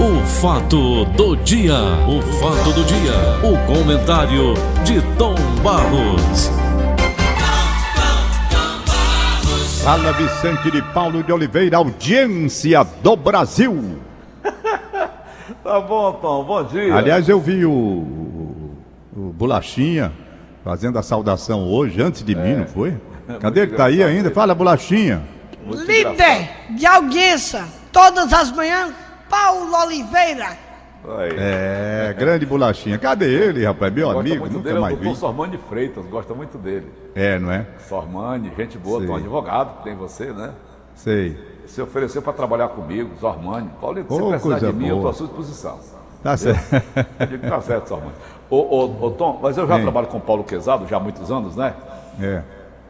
O fato do dia, o fato do dia, o comentário de Tom Barros. Fala Vicente de Paulo de Oliveira, audiência do Brasil. Tá bom, Tom, bom dia. Aliás, eu vi o, o, o Bolachinha fazendo a saudação hoje, antes de mim, não foi? Cadê ele? Tá aí ainda? Fala, Bolachinha. Muito Líder engraçado. de audiência, todas as manhãs, Paulo Oliveira. Aí. É, grande Bolachinha. Cadê ele, rapaz? Meu Gosta amigo, muito nunca dele, é o mais doutor vi. Sormani Freitas, gosta muito dele. É, não é? Sormani, gente boa, Sim. Tom, advogado, tem você, né? Sei. Se ofereceu para trabalhar comigo, Sormani. Paulinho, se Oh, você precisar de mim, eu boa. estou à sua disposição. Tá certo. Eu digo, tá certo, Sormani. Ô, ô, ô, Tom, mas eu já Sim. trabalho com o Paulo Quezado já há muitos anos, né? É.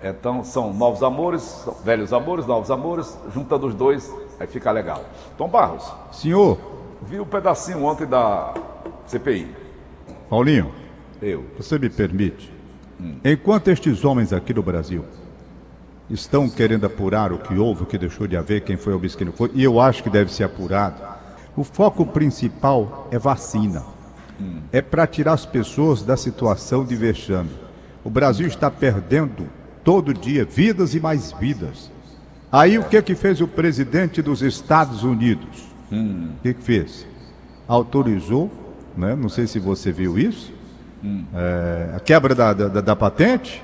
Então são novos amores, velhos amores, novos amores, juntando os dois, aí fica legal. Tom Barros, Senhor, vi um pedacinho ontem da CPI. Paulinho, Eu. você me permite? Enquanto estes homens aqui no Brasil estão querendo apurar o que houve, o que deixou de haver, quem foi o que não foi, e eu acho que deve ser apurado, o foco principal é vacina. É para tirar as pessoas da situação de vexame. O Brasil está perdendo todo dia vidas e mais vidas. Aí o que que fez o presidente dos Estados Unidos? O que que fez? Autorizou, né? não sei se você viu isso, é, a quebra da, da, da patente.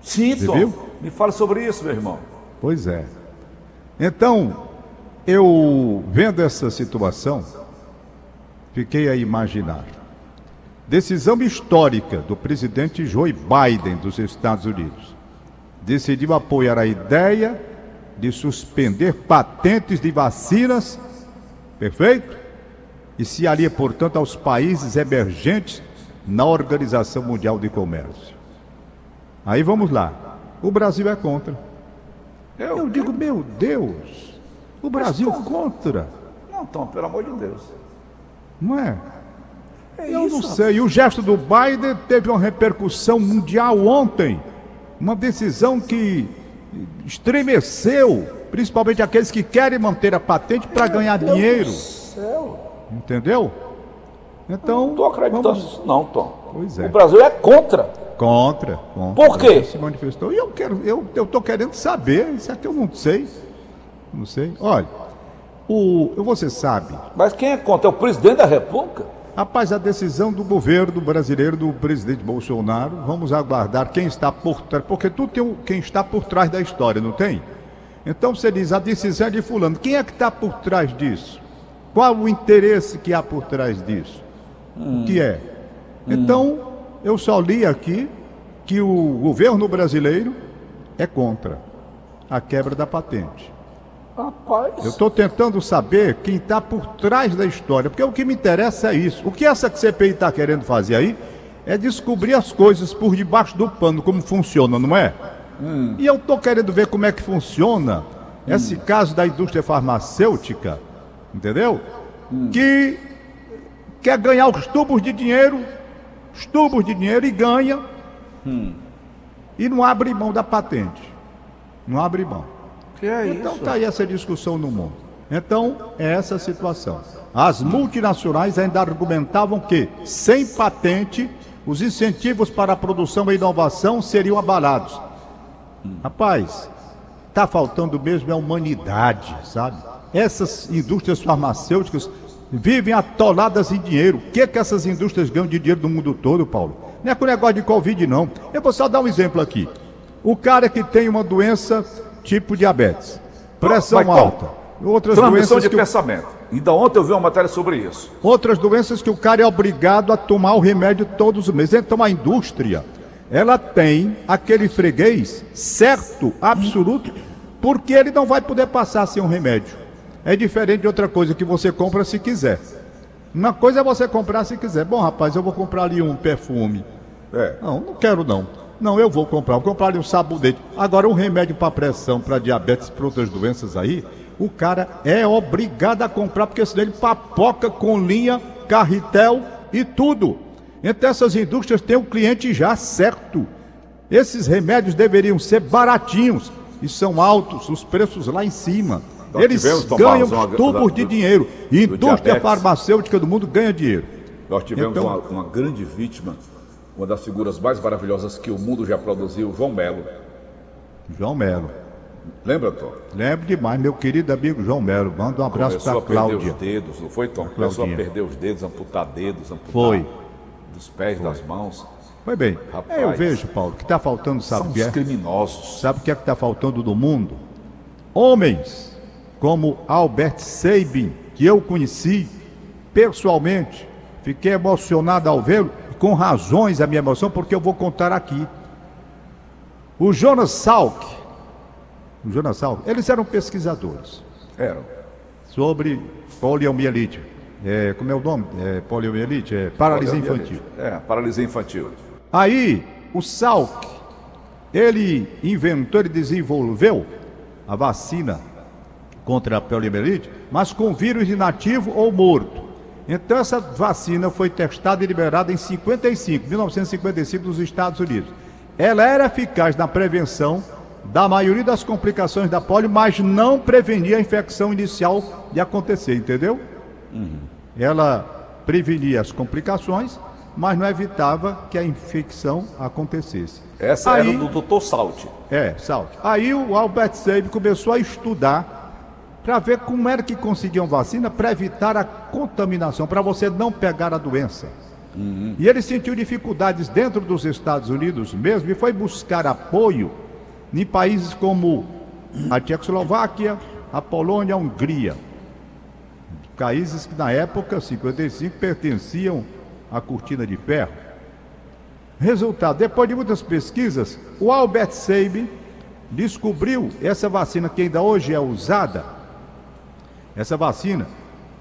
Sim, Você Tom. viu? Me fale sobre isso, meu irmão. Pois é. Então, eu vendo essa situação, fiquei a imaginar. Decisão histórica do presidente Joe Biden dos Estados Unidos. Decidiu apoiar a ideia de suspender patentes de vacinas, perfeito? E se alia, portanto, aos países emergentes na Organização Mundial de Comércio. Aí vamos lá. O Brasil é contra. Eu digo, meu Deus, o Brasil como? contra, Não, Tom, pelo amor de Deus. não é? É Eu isso, não sei. E o gesto do Biden teve uma repercussão mundial ontem. Uma decisão que estremeceu, principalmente aqueles que querem manter a patente para ganhar Deus dinheiro. Entendeu? Então, Não tô acreditando vamos- nisso, não, Tom. Pois é. O Brasil é contra. Contra, contra. Por quê? Se manifestou. E eu quero, eu, tô querendo saber. Isso aqui eu não sei. Não sei. Olha, o, você sabe, Mas quem é contra? É o presidente da República? Rapaz, a decisão do governo brasileiro, do presidente Bolsonaro, vamos aguardar quem está por trás, porque tu tem quem está por trás da história, não tem? Então você diz, a decisão é de fulano. Quem é que está por trás disso? Qual o interesse que há por trás disso? O que é? Então, eu só li aqui que o governo brasileiro é contra a quebra da patente. Rapaz. Eu estou tentando saber quem está por trás da história, porque o que me interessa é isso. O que essa CPI está querendo fazer aí é descobrir as coisas por debaixo do pano, como funciona, não é? E eu estou querendo ver como é que funciona esse caso da indústria farmacêutica, entendeu? Que quer ganhar os tubos de dinheiro, os tubos de dinheiro e ganha, e não abre mão da patente. Não abre mão. Que é Então está aí essa discussão no mundo. Então, é essa a situação. As multinacionais ainda argumentavam que, sem patente, os incentivos para a produção e inovação seriam abalados. Rapaz, está faltando mesmo é a humanidade, sabe? Essas indústrias farmacêuticas vivem atoladas em dinheiro. O que, que essas indústrias ganham de dinheiro no mundo todo, Paulo? Não é com negócio de Covid, não. Eu vou só dar um exemplo aqui. O cara que tem uma doença tipo diabetes, pressão Vai, alta, outras Transmissão doenças, de que o, pensamento. Ainda ontem eu vi uma matéria sobre isso. outras doenças que o cara é obrigado a tomar o remédio todos os meses. Então a indústria, ela tem aquele freguês certo, absoluto, porque ele não vai poder passar sem um remédio. É diferente de outra coisa que você compra se quiser. Uma coisa é você comprar se quiser. Bom, rapaz, eu vou comprar ali um perfume. É. Não, não quero não. Não, eu vou comprar. Vou comprar ali um sabonete. Agora, um remédio para pressão, para diabetes, para outras doenças aí, o cara é obrigado a comprar, porque senão ele papoca com linha, carretel e tudo. Então essas indústrias têm o cliente já certo. Esses remédios deveriam ser baratinhos e são altos, os preços lá em cima. Nós Eles ganham tubos de do- dinheiro. E indústria diabetes. farmacêutica do mundo ganha dinheiro. Nós tivemos Então- uma, uma grande vítima, uma das figuras mais maravilhosas que o mundo já produziu, João Melo. João Melo. Lembra, Tom? Lembro demais, meu querido amigo João Melo. Manda um abraço Começou para a perder Cláudia. os dedos, não foi, Tom? Começou a perder os dedos, amputar dedos, amputar Foi. dos pés, das mãos. Foi bem. Rapaz. eu vejo, Paulo, que está faltando, sabe o que é? criminosos. Sabe o que é que está faltando no mundo? Homens como Albert Sabin, que eu conheci pessoalmente. Fiquei emocionado ao vê-lo, com razões a minha emoção, porque eu vou contar aqui. O Jonas Salk, o Jonas Salk, eles eram pesquisadores Eram. sobre poliomielite. É, como é o nome? É, poliomielite? É, paralisia infantil. É, paralisia infantil. Aí, o Salk, ele inventou, ele desenvolveu a vacina contra a poliomielite, mas com vírus inativo ou morto. Então, essa vacina foi testada e liberada em 55, 1955, nos Estados Unidos. Ela era eficaz na prevenção da maioria das complicações da polio, mas não prevenia a infecção inicial de acontecer, entendeu? Ela prevenia as complicações, mas não evitava que a infecção acontecesse. Essa Aí- era do Dr. Salt. é, salto. Aí o Albert Sabin começou a estudar para ver como era que conseguiam vacina para evitar a contaminação, para você não pegar a doença. E ele sentiu dificuldades dentro dos Estados Unidos mesmo e foi buscar apoio em países como a Tchecoslováquia, a Polônia, a Hungria. Países que na época, 55, pertenciam à cortina de ferro. Resultado, depois de muitas pesquisas, o Albert Sabin descobriu essa vacina que ainda hoje é usada, essa vacina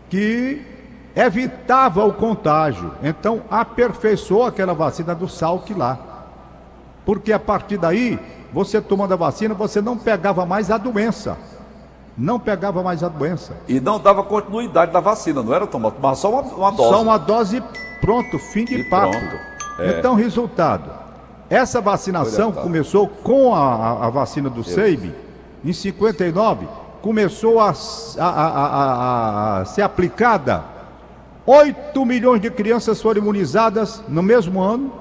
que evitava o contágio. Então aperfeiçoou aquela vacina do Salk lá. Porque a partir daí, você tomando a vacina, você não pegava mais a doença. Não pegava mais a doença. E não dava continuidade da vacina, não era, Tom? Mas só uma, uma dose. Só uma dose pronto, fim de E papo. É. Então, resultado. Essa vacinação começou com a, a- a vacina do Seib, em 59, começou a, a- a- a- ser aplicada. 8 milhões de crianças foram imunizadas no mesmo ano,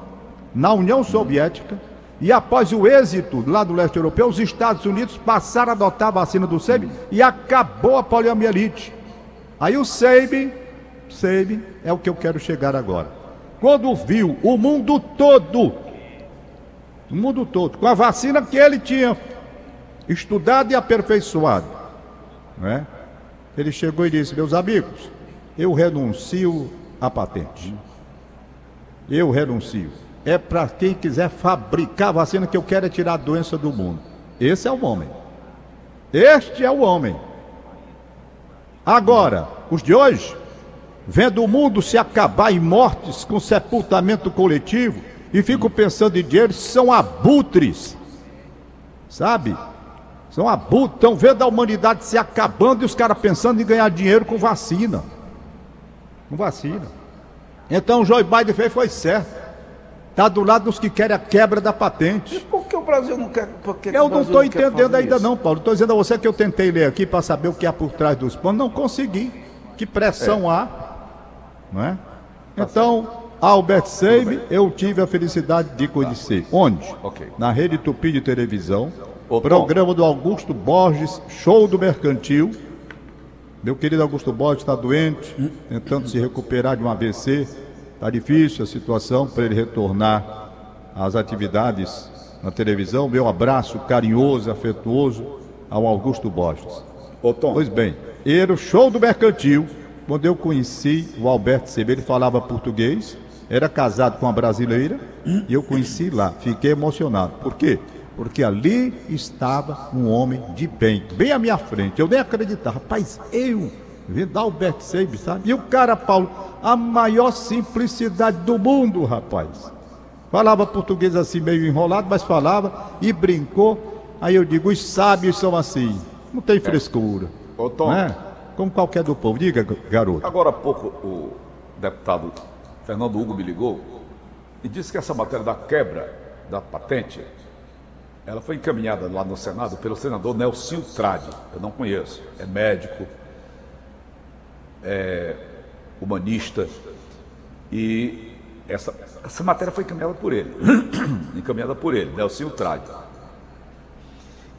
na União Soviética. E após o êxito lá do leste europeu, os Estados Unidos passaram a adotar a vacina do Seib e acabou a poliomielite. Aí o Seib, Seib é o que eu quero chegar agora. Quando viu o mundo todo, o mundo todo, com a vacina que ele tinha estudado e aperfeiçoado, não é? Ele chegou e disse: Meus amigos, eu renuncio à patente. Eu renuncio. É para quem quiser fabricar vacina que eu quero é tirar a doença do mundo. Esse é o homem. Este é o homem. Agora, os de hoje, vendo o mundo se acabar em mortes com sepultamento coletivo, e ficam pensando em dinheiro, são abutres. Sabe? São abutres. Estão vendo a humanidade se acabando e os caras pensando em ganhar dinheiro com vacina. Com vacina. Então o Joe Biden fez foi certo. Está do lado dos que querem a quebra da patente. Por que o Brasil não quer? Por que Eu não estou entendendo ainda isso? não, Paulo. Estou dizendo a você que eu tentei ler aqui para saber o que há por trás dos panos. Não consegui. Que pressão há. Não é? Então, Albert Seib, eu tive a felicidade de conhecer. Onde? Ok. Na Rede Tupi de televisão. Ô, programa do Augusto Borges, Show do Mercantil. Meu querido Augusto Borges está doente, tentando se recuperar de um AVC. Está difícil a situação para ele retornar às atividades na televisão. Meu abraço carinhoso, afetuoso ao Augusto Borges. Ô, Tom, Pois bem, era o show do mercantil, quando eu conheci o Alberto Sebe, ele falava português, era casado com uma brasileira, e eu conheci lá, fiquei emocionado. Por quê? Porque ali estava um homem de bem, bem à minha frente. Eu nem acreditava, rapaz, eu vendo Alberto Sebe, sabe? E o cara, Paulo, a maior simplicidade do mundo, rapaz. Falava português assim meio enrolado, mas falava e brincou. Aí eu digo, os sábios são assim, não tem frescura. Ô, Tom. Não é? Como qualquer do povo. Diga, garoto. agora há pouco o deputado Fernando Hugo me ligou e disse que essa matéria da quebra da patente Ela foi encaminhada lá no Senado pelo senador Nelson Trade. Eu não conheço. É médico, é humanista. E essa, essa matéria foi encaminhada por ele. encaminhada por ele, Nelson Trade.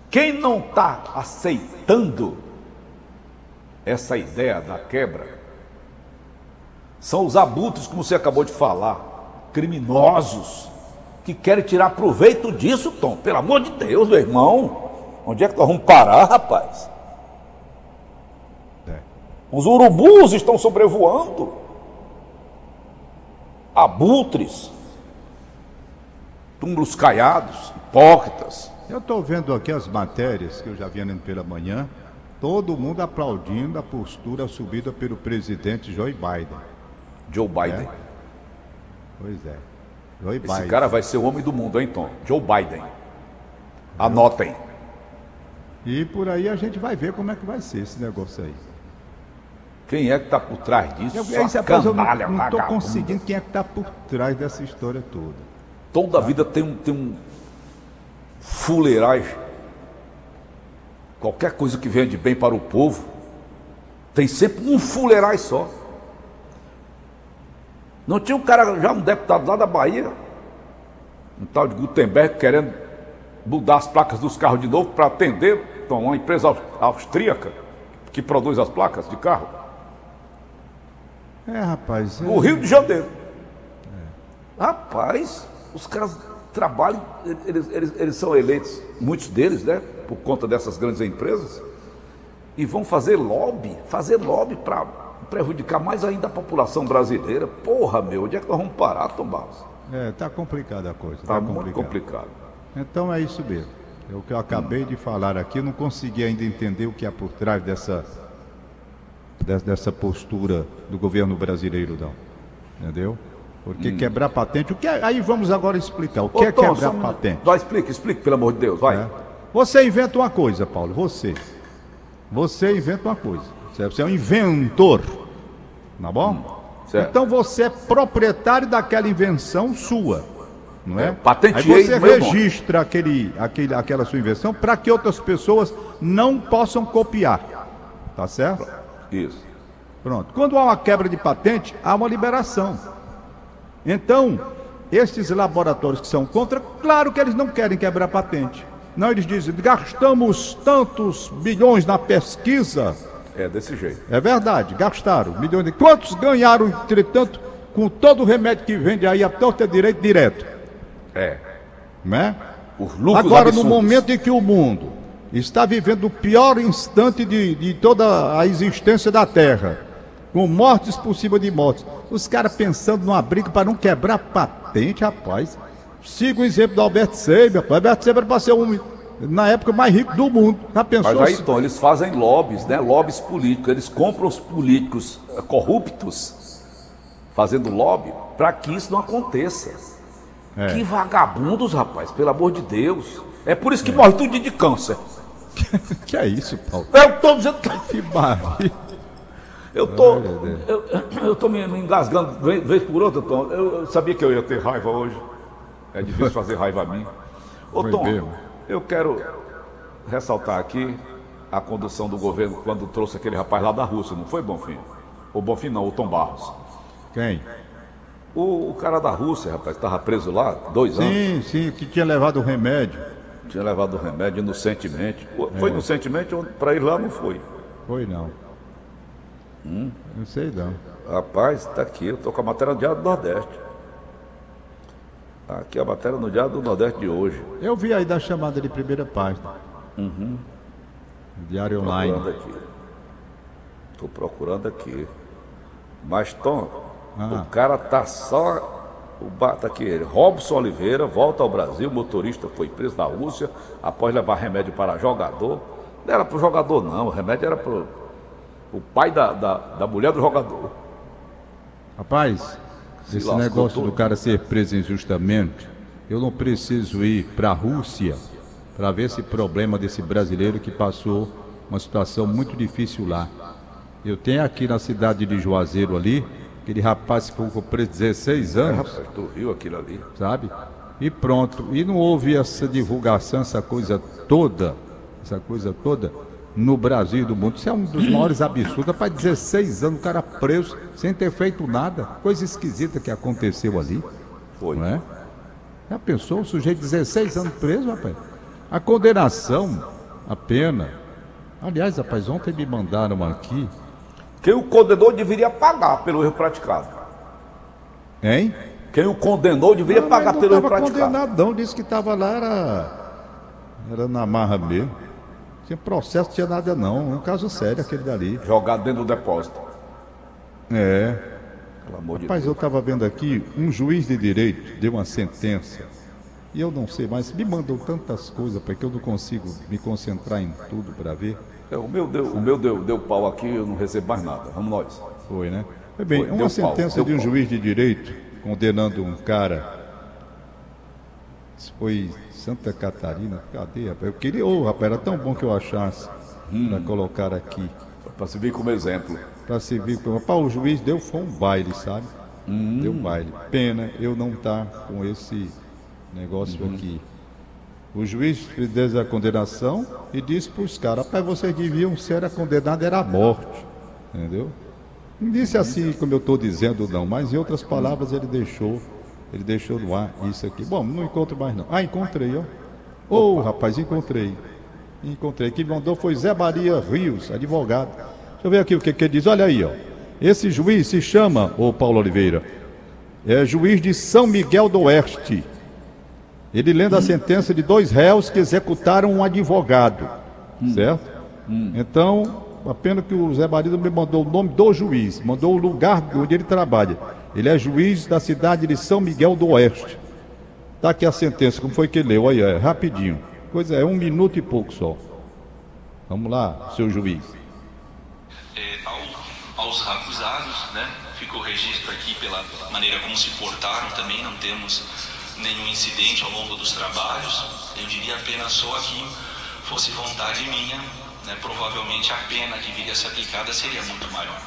Quem não está aceitando essa ideia da quebra são os abutres, como você acabou de falar, criminosos, que querem tirar proveito disso, Tom. Pelo amor de Deus, meu irmão. Onde é que nós vamos parar, rapaz? É. Os urubus estão sobrevoando. Abutres. Túmulos caiados, hipócritas. Eu estou vendo aqui as matérias que eu já vi lendo pela manhã. Todo mundo aplaudindo a postura subida pelo presidente Joe Biden. Joe Biden. É? Pois é. Joe Esse Biden. cara vai ser o homem do mundo, hein, Tom? Joe Biden. Anotem. E por aí a gente vai ver como é que vai ser esse negócio aí. Quem é que está por trás disso? Eu, esse canalha, eu não estou conseguindo quem é que está por trás dessa história toda. Toda a vida tem um, tem um fuleiragem. Qualquer coisa que venha de bem para o povo, tem sempre um fuleiragem só. Não tinha um cara, já um deputado lá da Bahia, um tal de Gutenberg, querendo mudar as placas dos carros de novo para atender então, uma empresa austríaca que produz as placas de carro. É, rapaz. No Rio de Janeiro. É. Rapaz, os caras trabalham, eles, eles, eles são eleitos, muitos deles, né, por conta dessas grandes empresas, e vão fazer lobby, fazer lobby para prejudicar mais ainda a população brasileira. Porra, meu, onde é que nós vamos parar, Tom Barros? É, tá complicada a coisa. Tá, tá muito complicado. Então é isso mesmo. É o que eu acabei hum. de falar aqui, eu não consegui ainda entender o que há por trás dessa, dessa postura do governo brasileiro, não. Entendeu? Porque hum. quebrar patente, o que é, aí vamos agora explicar. O que Ô, é Tom, quebrar patente? Vai, explica, explica, pelo amor de Deus, vai. É. Você inventa uma coisa, Paulo, você. Você inventa uma coisa. Você é um inventor. Tá bom? Certo. Então você é proprietário daquela invenção sua. Não é? é patenteei Aí você registra aquele, aquele, aquela sua invenção para que outras pessoas não possam copiar. Tá certo? Isso. Pronto. Quando há uma quebra de patente, há uma liberação. Então, esses laboratórios que são contra, claro que eles não querem quebrar patente. Não, eles dizem, gastamos tantos bilhões na pesquisa é desse jeito. É verdade, gastaram milhões de. Quantos ganharam, entretanto, com todo o remédio que vende aí a torta direito direto? É. Né? Agora, absurdos. no momento em que o mundo está vivendo o pior instante de, de toda a existência da Terra, com mortes por cima de mortes, os caras pensando numa briga para não quebrar patente, rapaz. Siga o exemplo do Albert Seib, rapaz. Albert Seib era para ser um na época mais rico do mundo. Já pensou? Mas aí, então, eles fazem lobbies, né? Lobbies políticos. Eles compram os políticos eh, corruptos, fazendo lobby, para que isso não aconteça. É. Que vagabundos, rapaz, pelo amor de Deus. É por isso que é. morre tudo de câncer. que é isso, Paulo? Eu tô dizendo que. barriga. Eu tô, eu, eu tô me, engasgando vez, vez por outra, Tom. Eu, eu, sabia que eu ia ter raiva hoje. É difícil fazer raiva a mim. Ô, Tom, eu quero ressaltar aqui a condução do governo quando trouxe aquele rapaz lá da Rússia, não foi, Bonfim? O Bonfim não, o Tom Barros. Quem? O, o cara da Rússia, rapaz, estava preso lá dois sim, anos. Sim, sim, que tinha levado o remédio. Tinha levado o remédio inocentemente. Foi é. inocentemente, para ir lá não foi. Foi não. Hum? Não sei não. Rapaz, está aqui, eu estou com a matéria do Diário do Nordeste. Aqui a matéria no Diário do Nordeste de hoje. Eu vi aí da chamada de primeira página. Uhum. Diário Tô Online. Procurando aqui. Estou procurando aqui. Mas, Tom, ah. o cara tá só. O tá aqui ele. Robson Oliveira volta ao Brasil. Motorista foi preso na Rússia após levar remédio para jogador. Não era para o jogador, não. O remédio era para o pai da, da, da mulher do jogador. Rapaz, esse negócio todo. do cara ser preso injustamente, eu não preciso ir para a Rússia para ver esse problema desse brasileiro que passou uma situação muito difícil lá. Eu tenho aqui na cidade de Juazeiro ali, aquele rapaz que ficou preso 16 anos. É, rapaz, tu viu aquilo ali? Sabe? e pronto. E não houve essa divulgação, essa coisa toda, essa coisa toda no Brasil e do mundo. Isso é um dos maiores absurdos. Para 16 anos, o cara preso sem ter feito nada. Coisa esquisita que aconteceu ali. Foi. Não é? Já pensou? O sujeito 16 anos preso, rapaz? A condenação, a pena. Aliás, rapaz, ontem me mandaram aqui. Quem o condenou deveria pagar pelo erro praticado. Hein? Quem o condenou deveria Não, pagar pelo não erro praticado. condenado, não. Disse que estava lá, era. Era na marra mesmo. Tinha processo, não tinha nada, não. É um caso sério aquele dali. Jogado dentro do depósito. É. Pelo amor de Rapaz, eu estava vendo aqui, um juiz de direito deu uma sentença. E eu não sei mais, me mandou tantas coisas para que eu não consigo me concentrar em tudo para ver. É, o meu, deu, o meu deu, deu pau aqui, eu não recebo mais nada. Vamos nós. Foi, né? Foi bem, Foi, uma sentença pau, de um pau. juiz de direito condenando um cara. Foi Santa Catarina, cadê, rapaz? Eu queria, ô, rapaz, era tão bom que eu achasse Hum. para colocar aqui. Para servir como exemplo. Para servir como. Rapaz, o juiz deu foi um baile, sabe? Hum. Deu um baile. Pena eu não estar com esse negócio Uhum. aqui. O juiz fez a condenação e disse para os caras, rapaz, vocês deviam ser a condenada era a morte. Entendeu? Não disse assim como eu estou dizendo, não, mas em outras palavras ele deixou, ele deixou no ar isso aqui. Bom, não encontro mais não. Ah, encontrei, ó. Ô, rapaz, encontrei. Encontrei. Quem mandou foi Zé Maria Rios, advogado. Deixa eu ver aqui o que, que ele diz. Olha aí, ó. Esse juiz se chama, ô Paulo Oliveira, é juiz de São Miguel do Oeste. Ele lendo a sentença de dois réus que executaram um advogado. Certo? Então, apenas que o Zé Marido me mandou o nome do juiz, mandou o lugar onde ele trabalha. Ele é juiz da cidade de São Miguel do Oeste. Tá aqui a sentença, como foi que ele leu? Aí, é, rapidinho. Coisa é um minuto e pouco só. Vamos lá, seu juiz. é, ao- aos acusados, né? Ficou registro aqui pela maneira como se portaram também, não temos nenhum incidente ao longo dos trabalhos. Eu diria apenas só que fosse vontade minha, né? provavelmente a pena que viria a ser aplicada seria muito maior.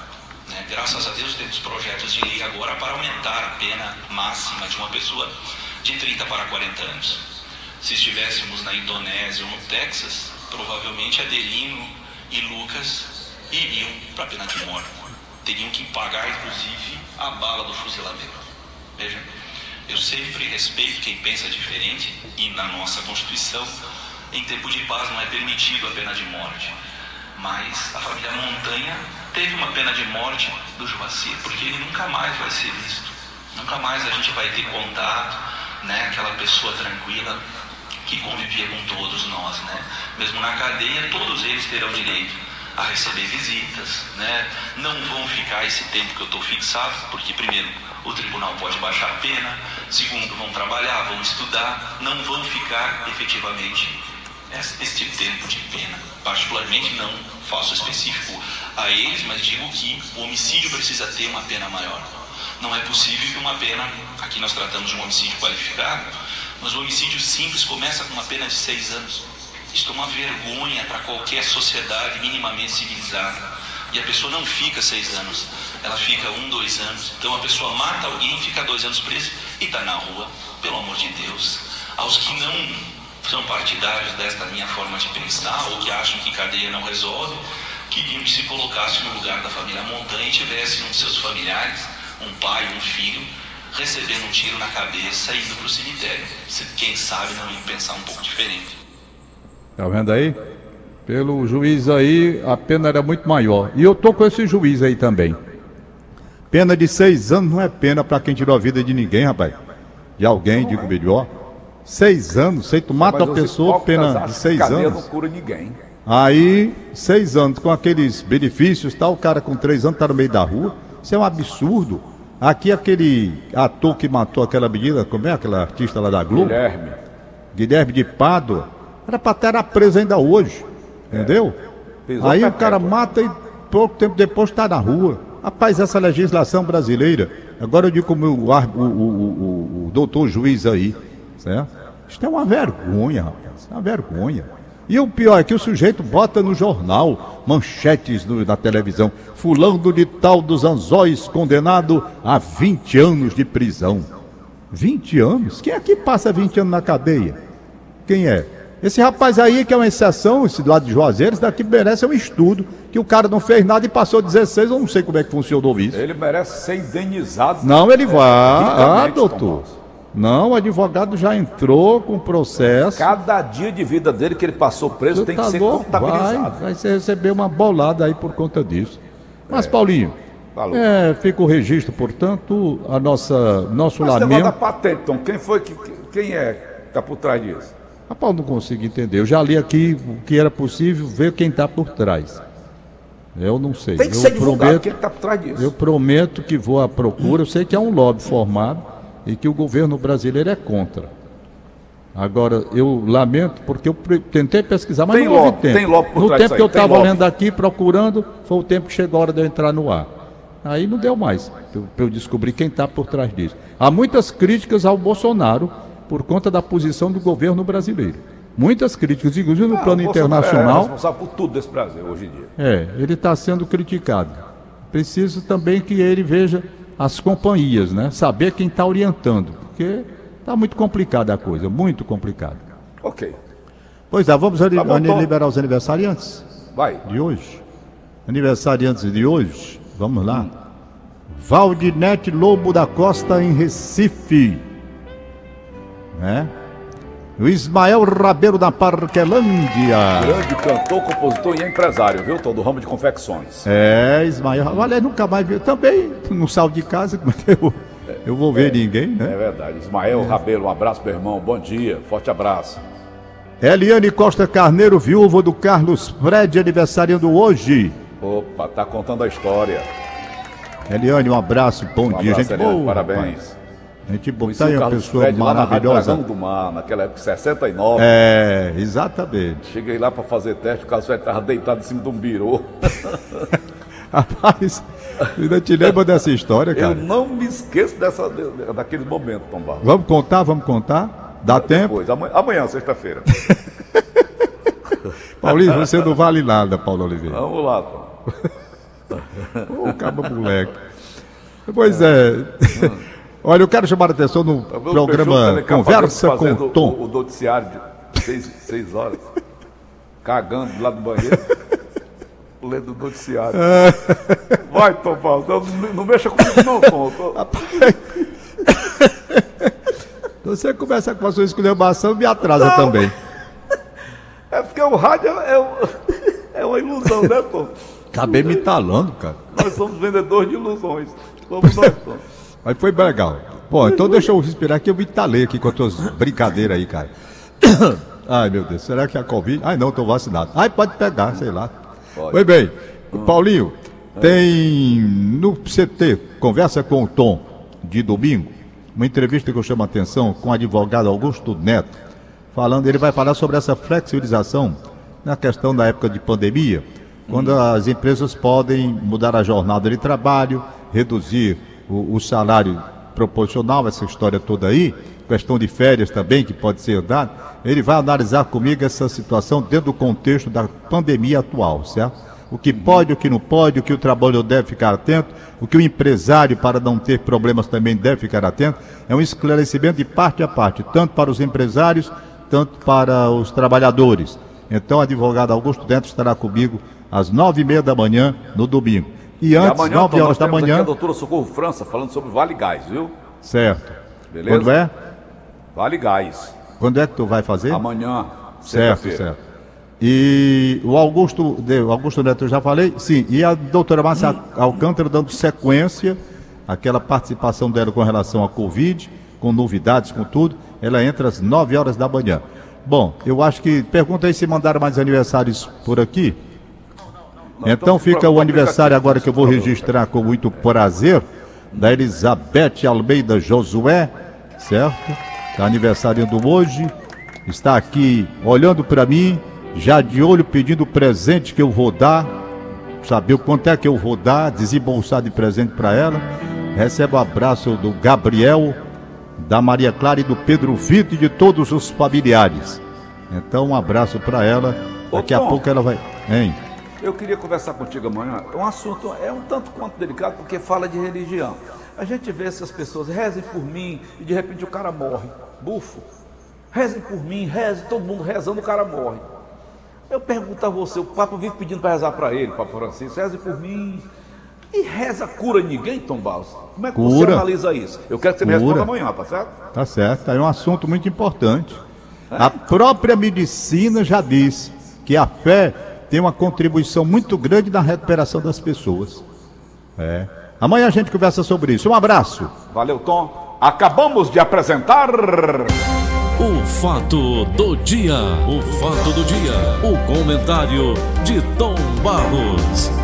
né? Graças a Deus temos projetos de lei agora para aumentar a pena máxima de uma pessoa de 30 para 40 anos. Se estivéssemos na Indonésia ou no Texas, provavelmente Adelino e Lucas iriam para a pena de morte. Teriam que pagar, inclusive, a bala do fuzilamento. Veja, eu sempre respeito quem pensa diferente e na nossa Constituição, em tempo de paz não é permitido a pena de morte. Mas a família Montanha teve uma pena de morte do Joacir, porque ele nunca mais vai ser visto. Nunca mais a gente vai ter contato, né? Aquela pessoa tranquila que convivia com todos nós, né? Mesmo na cadeia, todos eles terão direito a receber visitas, né? Não vão ficar esse tempo que eu estou fixado, porque primeiro o tribunal pode baixar a pena, segundo vão trabalhar, vão estudar, não vão ficar efetivamente esse este tempo de pena. Particularmente não faço específico a eles, mas digo que o homicídio precisa ter uma pena maior. Não é possível que uma pena, aqui nós tratamos de um homicídio qualificado, mas o homicídio simples começa com uma pena de seis anos. Isto é uma vergonha para qualquer sociedade minimamente civilizada. E a pessoa não fica seis anos, ela fica um, dois anos. Então a pessoa mata alguém, fica dois anos preso e está na rua. Pelo amor de Deus. Aos que não são partidários desta minha forma de pensar ou que acham que cadeia não resolve, queriam que se colocasse no lugar da família Montanha e tivesse um de seus familiares, um pai, um filho, recebendo um tiro na cabeça e indo para o cemitério. Se- Quem sabe não ia pensar um pouco diferente. Tá vendo aí? Pelo juiz aí, a pena era muito maior. E eu tô com esse juiz aí também. Pena de seis anos não é pena para quem tirou a vida de ninguém, rapaz. De alguém, digo melhor. Seis anos, sei tu mata a pessoa, pena de seis cadeia anos. não cura ninguém. Aí, seis anos, com aqueles benefícios, tal, o cara com três anos tá no meio da rua. Isso é um absurdo. Aqui aquele ator que matou aquela menina, como é aquela artista lá da Globo? Guilherme. Guilherme de Pádua, era para estar preso ainda hoje, entendeu? Prisão Aí o cara mata e pouco tempo depois está na rua. Rapaz, essa legislação brasileira, agora eu digo como o, o, o, o doutor juiz aí, certo? Isso é uma vergonha, rapaz, é uma vergonha. E o pior é que o sujeito bota no jornal, manchetes no- na televisão, fulano de tal dos anzóis condenado a 20 anos de prisão. 20 anos? Quem é que passa 20 anos na cadeia? Quem é? Esse rapaz aí, que é uma exceção, esse do lado de Juazeiro, esse daqui merece um estudo, que o cara não fez nada e passou 16, eu não sei como é que funcionou isso. Ele merece ser indenizado. Não, ele vai. Ah, doutor. Não, o advogado já entrou com processo. Cada dia de vida dele que ele passou preso Você tem tá que ser louco? contabilizado. Vai, vai receber uma bolada aí por conta disso. Mas, Paulinho, Falou. é, fica o registro, portanto, a nossa, nosso Mas negócio da lamento. patente, então, quem foi que. Quem é que está por trás disso? Rapaz, não consigo entender. Eu já li aqui o que era possível ver quem está por trás. Eu não sei. Tem que eu ser divulgado prometo, quem está por trás disso. eu prometo que vou à procura. Eu sei que é um lobby formado e que o governo brasileiro é contra. Agora, eu lamento porque eu tentei pesquisar, mas Tem não houve tempo. tem lobby por no trás tempo que eu estava lendo aqui, procurando, foi o tempo que chegou a hora de eu entrar no ar. Aí não deu mais para eu descobrir quem está por trás disso. Há muitas críticas ao Bolsonaro por conta da posição do governo brasileiro. Muitas críticas, inclusive no Ah, plano É internacional. responsável por tudo desse Brasil hoje em dia. É, ele está sendo criticado. Preciso também que ele veja as companhias, né? Saber quem está orientando, porque está muito complicada a coisa, muito complicada. Ok. Pois é, vamos ali, Tá Tom. liberar os aniversariantes Vai. de hoje. Aniversariantes de hoje, vamos lá. Valdinete Lobo da Costa em Recife. Né? O Ismael Rabeiro da Parquelândia. Grande cantor, compositor e empresário, viu? Todo ramo de confecções. É, Ismael. Olha, nunca mais viu. Também não salvo de casa, é que eu, eu vou ver ninguém, né? É verdade. Ismael Rabelo, um abraço, meu irmão. Bom dia. Forte abraço. Eliane Costa Carneiro, viúva do Carlos Fred, aniversariando hoje. Opa, tá contando a história. Eliane, um abraço, bom Um dia, abraço, gente Eliane, boa. parabéns. rapaz. Gente boa, Conheci tá aí uma pessoa Fred lá na Rádio maravilhosa. Do Mar, naquela época, 69. É, exatamente. Cheguei lá pra fazer teste, o Carlos Fred tava deitado em cima de um birô. Rapaz, ainda te lembra dessa história, Eu cara? não me esqueço dessa, daquele momento, Tom Barros. Vamos contar, vamos contar? Dá tempo? Depois, amanhã, amanhã sexta-feira. Paulinho, você não vale nada, Paulo Oliveira. Vamos lá, Tom. Ô, caba moleque. Pois é. Olha, eu quero chamar a atenção no Tá programa é Conversa com o Tom. O, o noticiário de seis, seis horas. Cagando lá do banheiro. Lendo o noticiário. Vai, Tom Paulo. Não, não mexa comigo, não, Tom. Você começa com a sua esculhambação e me atrasa Não. também. É porque o rádio é, um- é uma ilusão, né, Tom? Acabei me talando, cara. Nós somos vendedores de ilusões. Nós, Tom. Mas foi bem legal. Bom, então deixa eu respirar que eu me talei aqui com as tuas brincadeiras aí, cara. Ai, meu Deus, será que é a Covid? Ai, não, tô vacinado. Ai, pode pegar, sei lá. Pode. Pois bem, Paulinho, tem no CT, conversa com o Tom, de domingo, uma entrevista que eu chamo a atenção com o advogado Augusto Neto, falando, ele vai falar sobre essa flexibilização na questão da época de pandemia, quando as empresas podem mudar a jornada de trabalho, reduzir o, o salário proporcional, essa história toda aí, questão de férias também que pode ser dada. Ele vai analisar comigo essa situação dentro do contexto da pandemia atual, certo? O que pode, o que não pode, o que o trabalhador deve ficar atento, o que o empresário, para não ter problemas, também deve ficar atento. É um esclarecimento de parte a parte, tanto para os empresários, tanto para os trabalhadores. Então, o advogado Augusto Neto estará comigo às nove e meia da manhã, no domingo. E E antes, amanhã, nove Tom, horas nós da aqui manhã, a doutora Socorro França falando sobre Vale Gás, viu? certo. Beleza? Quando é? Vale Gás. Quando é que tu vai fazer? Amanhã, Certo, certo. E o Augusto, o Augusto Neto eu já falei, sim, e a doutora Márcia Alcântara dando sequência àquela participação dela com relação à Covid, com novidades, com tudo, ela entra às 9 horas da manhã. Bom, eu acho que, pergunta aí se mandaram mais aniversários por aqui. Então então fica o aniversário agora que eu vou registrar com muito prazer, da Elizabeth Almeida Josué, certo? Está aniversariando hoje, está aqui olhando para mim, já de olho pedindo o presente que eu vou dar, saber o quanto é que eu vou dar, desembolsar de presente para ela. Recebe o abraço do Gabriel, da Maria Clara e do Pedro Vitor e de todos os familiares. Então um abraço para ela. Daqui a pouco ela vai. Hein? Eu queria conversar contigo amanhã. É um assunto, é um tanto quanto delicado, porque fala de religião. A gente vê essas pessoas, rezem por mim, e de repente o cara morre. Bufo. Rezem por mim, rezem, todo mundo rezando, o cara morre. Eu pergunto a você, o Papa vive pedindo para rezar para ele, Papa Francisco, reze por mim. E reza cura ninguém, Tom Baus? Como é que você Cura. analisa isso? Eu quero que você me Cura. responda amanhã, tá certo? Tá certo, é um assunto muito importante. A própria medicina já diz que a fé tem uma contribuição muito grande na recuperação das pessoas. É. Amanhã a gente conversa sobre isso. Um abraço. Valeu, Tom. Acabamos de apresentar. O fato do dia, o fato do dia, o comentário de Tom Barros.